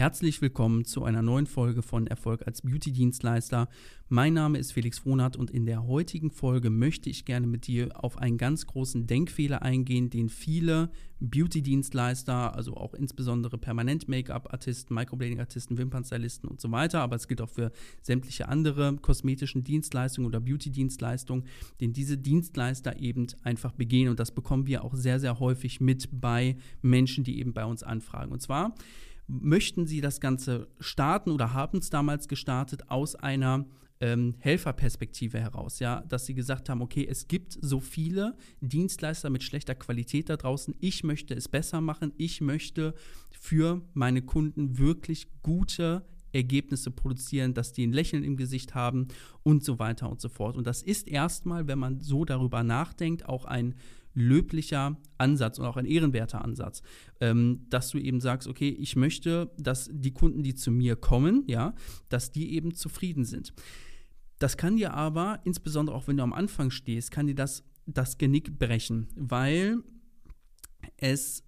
Herzlich willkommen zu einer neuen Folge von Erfolg als Beauty-Dienstleister. Mein Name ist Felix Frohnert und in der heutigen Folge möchte ich gerne mit dir auf einen ganz großen Denkfehler eingehen, den viele Beauty-Dienstleister, also auch insbesondere Permanent-Make-up-Artisten, Microblading-Artisten, Wimpernstylisten und so weiter, aber es gilt auch für sämtliche andere kosmetischen Dienstleistungen oder Beauty-Dienstleistungen, den diese Dienstleister eben einfach begehen und das bekommen wir auch sehr, sehr häufig mit bei Menschen, die eben bei uns anfragen. Und zwar möchten sie das Ganze starten oder haben es damals gestartet aus einer ähm, Helferperspektive heraus, ja, dass sie gesagt haben, okay, es gibt so viele Dienstleister mit schlechter Qualität da draußen, ich möchte es besser machen, ich möchte für meine Kunden wirklich gute Ergebnisse produzieren, dass die ein Lächeln im Gesicht haben und so weiter und so fort. Und das ist erstmal, wenn man so darüber nachdenkt, auch ein löblicher Ansatz und auch ein ehrenwerter Ansatz, ähm, dass du eben sagst, okay, ich möchte, dass die Kunden, die zu mir kommen, ja, dass die eben zufrieden sind. Das kann dir aber, insbesondere auch wenn du am Anfang stehst, kann dir das das Genick brechen, weil es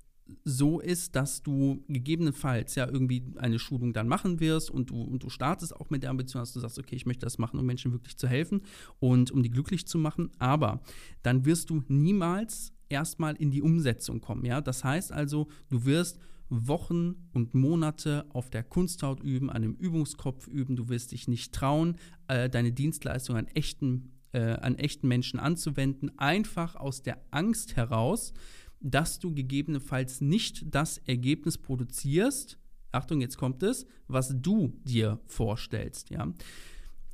so ist, dass du gegebenenfalls ja irgendwie eine Schulung dann machen wirst und du, und du startest auch mit der Ambition, dass du sagst, okay, ich möchte das machen, um Menschen wirklich zu helfen und um die glücklich zu machen, aber dann wirst du niemals erstmal in die Umsetzung kommen, ja? Das heißt also, du wirst Wochen und Monate auf der Kunsthaut üben, an dem Übungskopf üben, du wirst dich nicht trauen, äh, deine Dienstleistung an echten, äh, an echten Menschen anzuwenden, einfach aus der Angst heraus, dass du gegebenenfalls nicht das Ergebnis produzierst, Achtung, jetzt kommt es, was du dir vorstellst. Ja?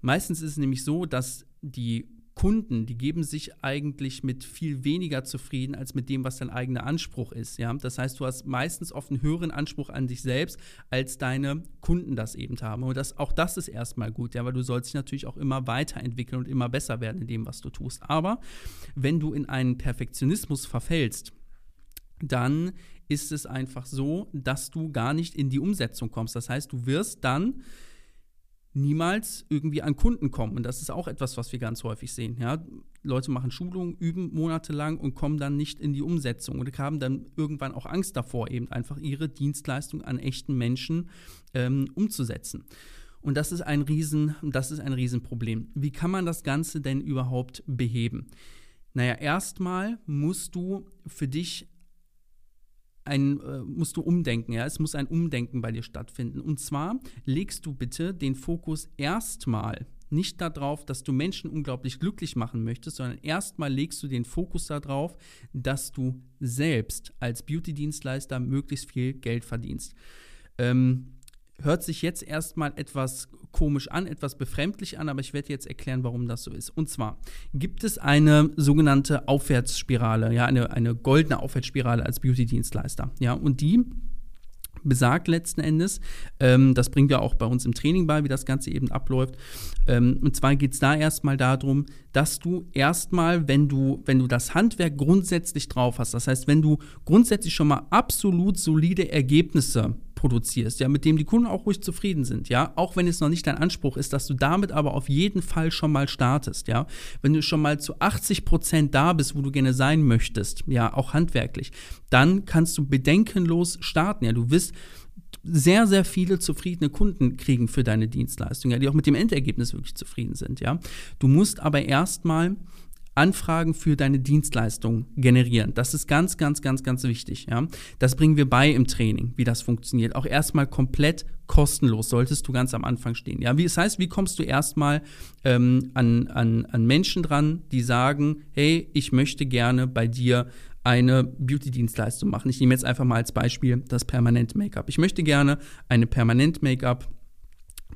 Meistens ist es nämlich so, dass die Kunden, die geben sich eigentlich mit viel weniger zufrieden als mit dem, was dein eigener Anspruch ist. Ja? Das heißt, du hast meistens oft einen höheren Anspruch an dich selbst, als deine Kunden das eben haben. Und das, auch das ist erstmal gut, ja, weil du sollst dich natürlich auch immer weiterentwickeln und immer besser werden in dem, was du tust. Aber wenn du in einen Perfektionismus verfällst, dann ist es einfach so, dass du gar nicht in die Umsetzung kommst. Das heißt, du wirst dann niemals irgendwie an Kunden kommen. Und das ist auch etwas, was wir ganz häufig sehen. Ja? Leute machen Schulungen, üben monatelang und kommen dann nicht in die Umsetzung und haben dann irgendwann auch Angst davor, eben einfach ihre Dienstleistung an echten Menschen ähm, umzusetzen. Und das ist ein Riesen, das ist ein Riesenproblem. Wie kann man das Ganze denn überhaupt beheben? Naja, erstmal musst du für dich ein, äh, musst du umdenken, ja, es muss ein Umdenken bei dir stattfinden. Und zwar legst du bitte den Fokus erstmal nicht darauf, dass du Menschen unglaublich glücklich machen möchtest, sondern erstmal legst du den Fokus darauf, dass du selbst als Beauty-Dienstleister möglichst viel Geld verdienst. Ähm, hört sich jetzt erstmal etwas komisch an, etwas befremdlich an, aber ich werde jetzt erklären, warum das so ist. Und zwar gibt es eine sogenannte Aufwärtsspirale, ja, eine, eine goldene Aufwärtsspirale als Beauty-Dienstleister. Ja, und die besagt letzten Endes, ähm, das bringen wir auch bei uns im Training bei, wie das Ganze eben abläuft. Ähm, und zwar geht es da erstmal darum, dass du erstmal, wenn du, wenn du das Handwerk grundsätzlich drauf hast, das heißt, wenn du grundsätzlich schon mal absolut solide Ergebnisse produzierst, ja, mit dem die Kunden auch ruhig zufrieden sind, ja, auch wenn es noch nicht dein Anspruch ist, dass du damit aber auf jeden Fall schon mal startest, ja, wenn du schon mal zu 80 Prozent da bist, wo du gerne sein möchtest, ja, auch handwerklich, dann kannst du bedenkenlos starten, ja, du wirst sehr, sehr viele zufriedene Kunden kriegen für deine Dienstleistung, ja, die auch mit dem Endergebnis wirklich zufrieden sind, ja. Du musst aber erstmal Anfragen für deine Dienstleistung generieren. Das ist ganz, ganz, ganz, ganz wichtig. Ja? Das bringen wir bei im Training, wie das funktioniert. Auch erstmal komplett kostenlos solltest du ganz am Anfang stehen. Ja, wie das heißt, wie kommst du erstmal ähm, an, an, an Menschen dran, die sagen, hey, ich möchte gerne bei dir eine Beauty-Dienstleistung machen. Ich nehme jetzt einfach mal als Beispiel das Permanent Make-up. Ich möchte gerne eine Permanent Make-up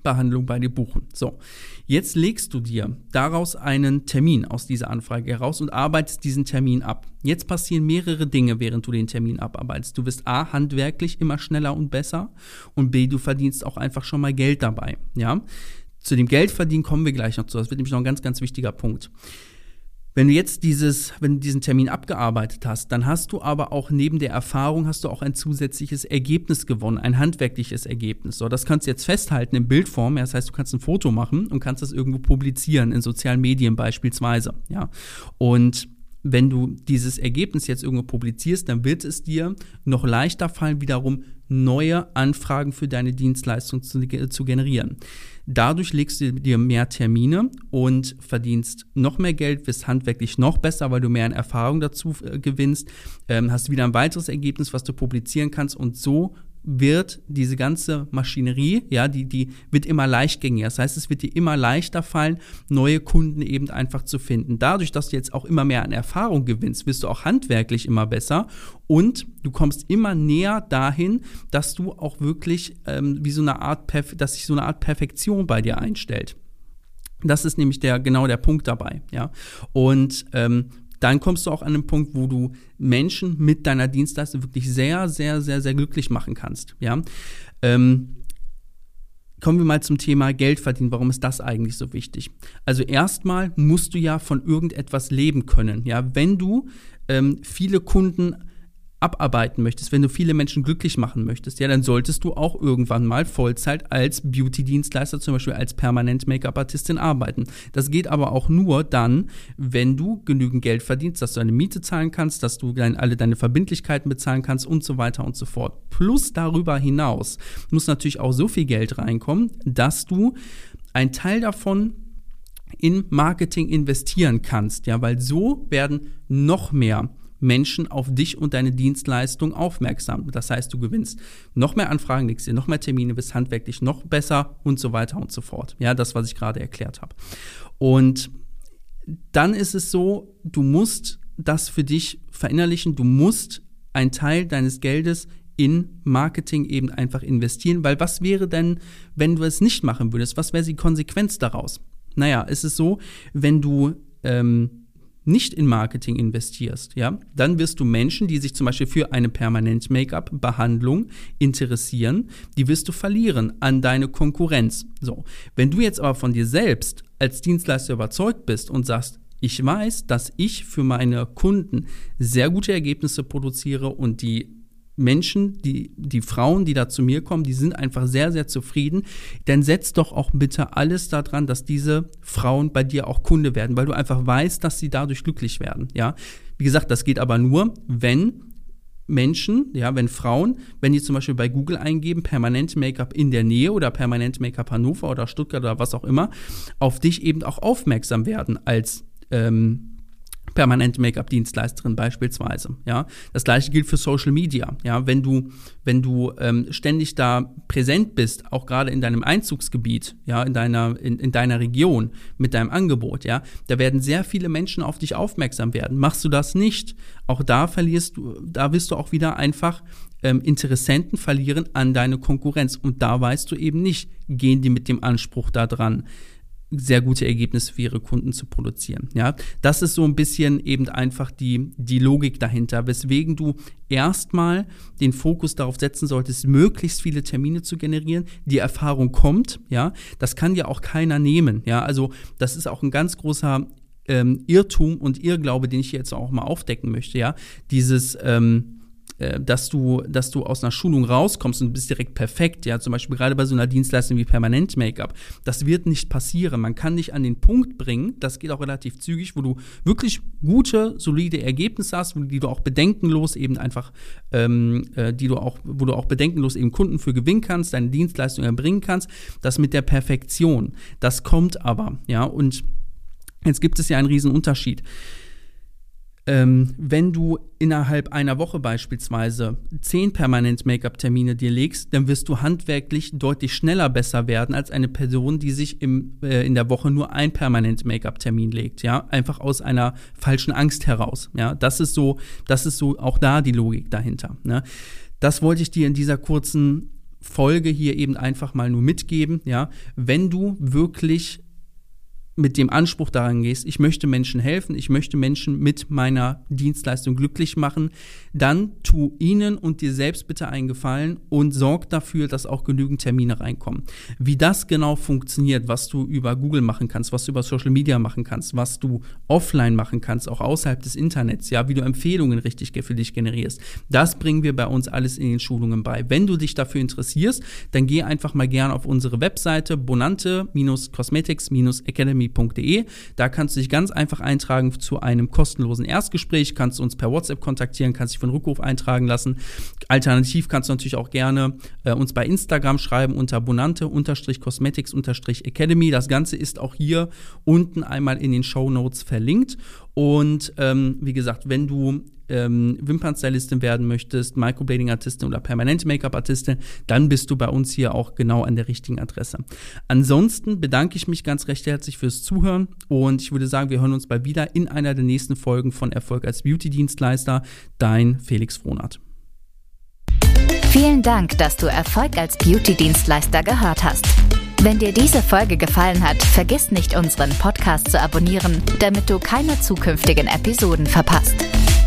Behandlung bei dir buchen. So, jetzt legst du dir daraus einen Termin aus dieser Anfrage heraus und arbeitest diesen Termin ab. Jetzt passieren mehrere Dinge, während du den Termin abarbeitest. Du wirst A, handwerklich immer schneller und besser und B, du verdienst auch einfach schon mal Geld dabei. Ja, zu dem Geldverdienen kommen wir gleich noch zu. Das wird nämlich noch ein ganz, ganz wichtiger Punkt. Wenn du jetzt dieses, wenn du diesen Termin abgearbeitet hast, dann hast du aber auch neben der Erfahrung hast du auch ein zusätzliches Ergebnis gewonnen, ein handwerkliches Ergebnis. So, das kannst du jetzt festhalten in Bildform. Ja, das heißt, du kannst ein Foto machen und kannst das irgendwo publizieren in sozialen Medien beispielsweise. Ja, und wenn du dieses Ergebnis jetzt irgendwo publizierst, dann wird es dir noch leichter fallen, wiederum neue Anfragen für deine Dienstleistung zu, zu generieren. Dadurch legst du dir mehr Termine und verdienst noch mehr Geld, wirst handwerklich noch besser, weil du mehr an Erfahrung dazu äh, gewinnst, ähm, hast wieder ein weiteres Ergebnis, was du publizieren kannst und so wird diese ganze Maschinerie, ja, die, die wird immer leichtgängiger. Das heißt, es wird dir immer leichter fallen, neue Kunden eben einfach zu finden. Dadurch, dass du jetzt auch immer mehr an Erfahrung gewinnst, wirst du auch handwerklich immer besser und du kommst immer näher dahin, dass du auch wirklich ähm, wie so eine Art, Perf dass sich so eine Art Perfektion bei dir einstellt. Das ist nämlich der, genau der Punkt dabei, ja. Und ähm, dann kommst du auch an den Punkt, wo du Menschen mit deiner Dienstleistung wirklich sehr, sehr, sehr, sehr glücklich machen kannst. Ja. Ähm, kommen wir mal zum Thema Geld verdienen. Warum ist das eigentlich so wichtig? Also erstmal musst du ja von irgendetwas leben können. Ja, wenn du ähm, viele Kunden abarbeiten möchtest, wenn du viele Menschen glücklich machen möchtest, ja, dann solltest du auch irgendwann mal Vollzeit als Beauty-Dienstleister, zum Beispiel als permanent Make-up-Artistin arbeiten. Das geht aber auch nur dann, wenn du genügend Geld verdienst, dass du deine Miete zahlen kannst, dass du dein, alle deine Verbindlichkeiten bezahlen kannst und so weiter und so fort. Plus darüber hinaus muss natürlich auch so viel Geld reinkommen, dass du ein Teil davon in Marketing investieren kannst, ja, weil so werden noch mehr Menschen auf dich und deine Dienstleistung aufmerksam. Das heißt, du gewinnst noch mehr Anfragen, legst dir noch mehr Termine, bist handwerklich noch besser und so weiter und so fort. Ja, das, was ich gerade erklärt habe. Und dann ist es so, du musst das für dich verinnerlichen, du musst einen Teil deines Geldes in Marketing eben einfach investieren, weil was wäre denn, wenn du es nicht machen würdest? Was wäre die Konsequenz daraus? Naja, es ist so, wenn du ähm, nicht in Marketing investierst, ja, dann wirst du Menschen, die sich zum Beispiel für eine permanent Make-up-Behandlung interessieren, die wirst du verlieren an deine Konkurrenz. So, wenn du jetzt aber von dir selbst als Dienstleister überzeugt bist und sagst, ich weiß, dass ich für meine Kunden sehr gute Ergebnisse produziere und die Menschen, die, die Frauen, die da zu mir kommen, die sind einfach sehr, sehr zufrieden. Dann setz doch auch bitte alles daran, dass diese Frauen bei dir auch Kunde werden, weil du einfach weißt, dass sie dadurch glücklich werden. Ja, wie gesagt, das geht aber nur, wenn Menschen, ja, wenn Frauen, wenn die zum Beispiel bei Google eingeben, permanent Make-up in der Nähe oder permanent Make-up Hannover oder Stuttgart oder was auch immer, auf dich eben auch aufmerksam werden als ähm, permanente Make-up-Dienstleisterin beispielsweise. Ja, das gleiche gilt für Social Media. Ja, wenn du wenn du ähm, ständig da präsent bist, auch gerade in deinem Einzugsgebiet, ja, in deiner in, in deiner Region mit deinem Angebot, ja, da werden sehr viele Menschen auf dich aufmerksam werden. Machst du das nicht, auch da verlierst du, da wirst du auch wieder einfach ähm, Interessenten verlieren an deine Konkurrenz und da weißt du eben nicht, gehen die mit dem Anspruch da dran sehr gute Ergebnisse für ihre Kunden zu produzieren. Ja, das ist so ein bisschen eben einfach die, die Logik dahinter, weswegen du erstmal den Fokus darauf setzen solltest, möglichst viele Termine zu generieren. Die Erfahrung kommt, ja, das kann ja auch keiner nehmen. Ja, also das ist auch ein ganz großer ähm, Irrtum und Irrglaube, den ich jetzt auch mal aufdecken möchte. Ja, dieses ähm, äh, dass du, dass du aus einer Schulung rauskommst und bist direkt perfekt, ja, zum Beispiel gerade bei so einer Dienstleistung wie Permanent Make-up. Das wird nicht passieren. Man kann dich an den Punkt bringen, das geht auch relativ zügig, wo du wirklich gute, solide Ergebnisse hast, die du auch bedenkenlos eben einfach, ähm, äh, die du auch, wo du auch bedenkenlos eben Kunden für gewinnen kannst, deine Dienstleistung erbringen kannst. Das mit der Perfektion, das kommt aber, ja, und jetzt gibt es ja einen riesen Unterschied ähm, wenn du innerhalb einer Woche beispielsweise zehn permanent Make-up-Termine dir legst, dann wirst du handwerklich deutlich schneller besser werden als eine Person, die sich im, äh, in der Woche nur ein permanent Make-up-Termin legt. Ja, einfach aus einer falschen Angst heraus. Ja, das ist so, das ist so auch da die Logik dahinter. Ne? Das wollte ich dir in dieser kurzen Folge hier eben einfach mal nur mitgeben. Ja, wenn du wirklich mit dem Anspruch daran gehst, ich möchte Menschen helfen, ich möchte Menschen mit meiner Dienstleistung glücklich machen, dann tu ihnen und dir selbst bitte einen Gefallen und sorg dafür, dass auch genügend Termine reinkommen. Wie das genau funktioniert, was du über Google machen kannst, was du über Social Media machen kannst, was du offline machen kannst, auch außerhalb des Internets, ja, wie du Empfehlungen richtig für dich generierst, das bringen wir bei uns alles in den Schulungen bei. Wenn du dich dafür interessierst, dann geh einfach mal gerne auf unsere Webseite bonante-cosmetics-academy academy.de. Da kannst du dich ganz einfach eintragen zu einem kostenlosen Erstgespräch, kannst uns per WhatsApp kontaktieren, kannst dich einen Rückruf eintragen lassen. Alternativ kannst du natürlich auch gerne äh, uns bei Instagram schreiben unter bonante-cosmetics-academy. Das Ganze ist auch hier unten einmal in den Show Notes verlinkt. Und ähm, wie gesagt, wenn du ähm, Wimpernstylistin werden möchtest, Microblading-Artistin oder permanente Make-up-Artistin, dann bist du bei uns hier auch genau an der richtigen Adresse. Ansonsten bedanke ich mich ganz recht herzlich fürs Zuhören und ich würde sagen, wir hören uns bald wieder in einer der nächsten Folgen von Erfolg als Beauty-Dienstleister. Dein Felix Frohnert. Vielen Dank, dass du Erfolg als Beauty-Dienstleister gehört hast. Wenn dir diese Folge gefallen hat, vergiss nicht, unseren Podcast zu abonnieren, damit du keine zukünftigen Episoden verpasst.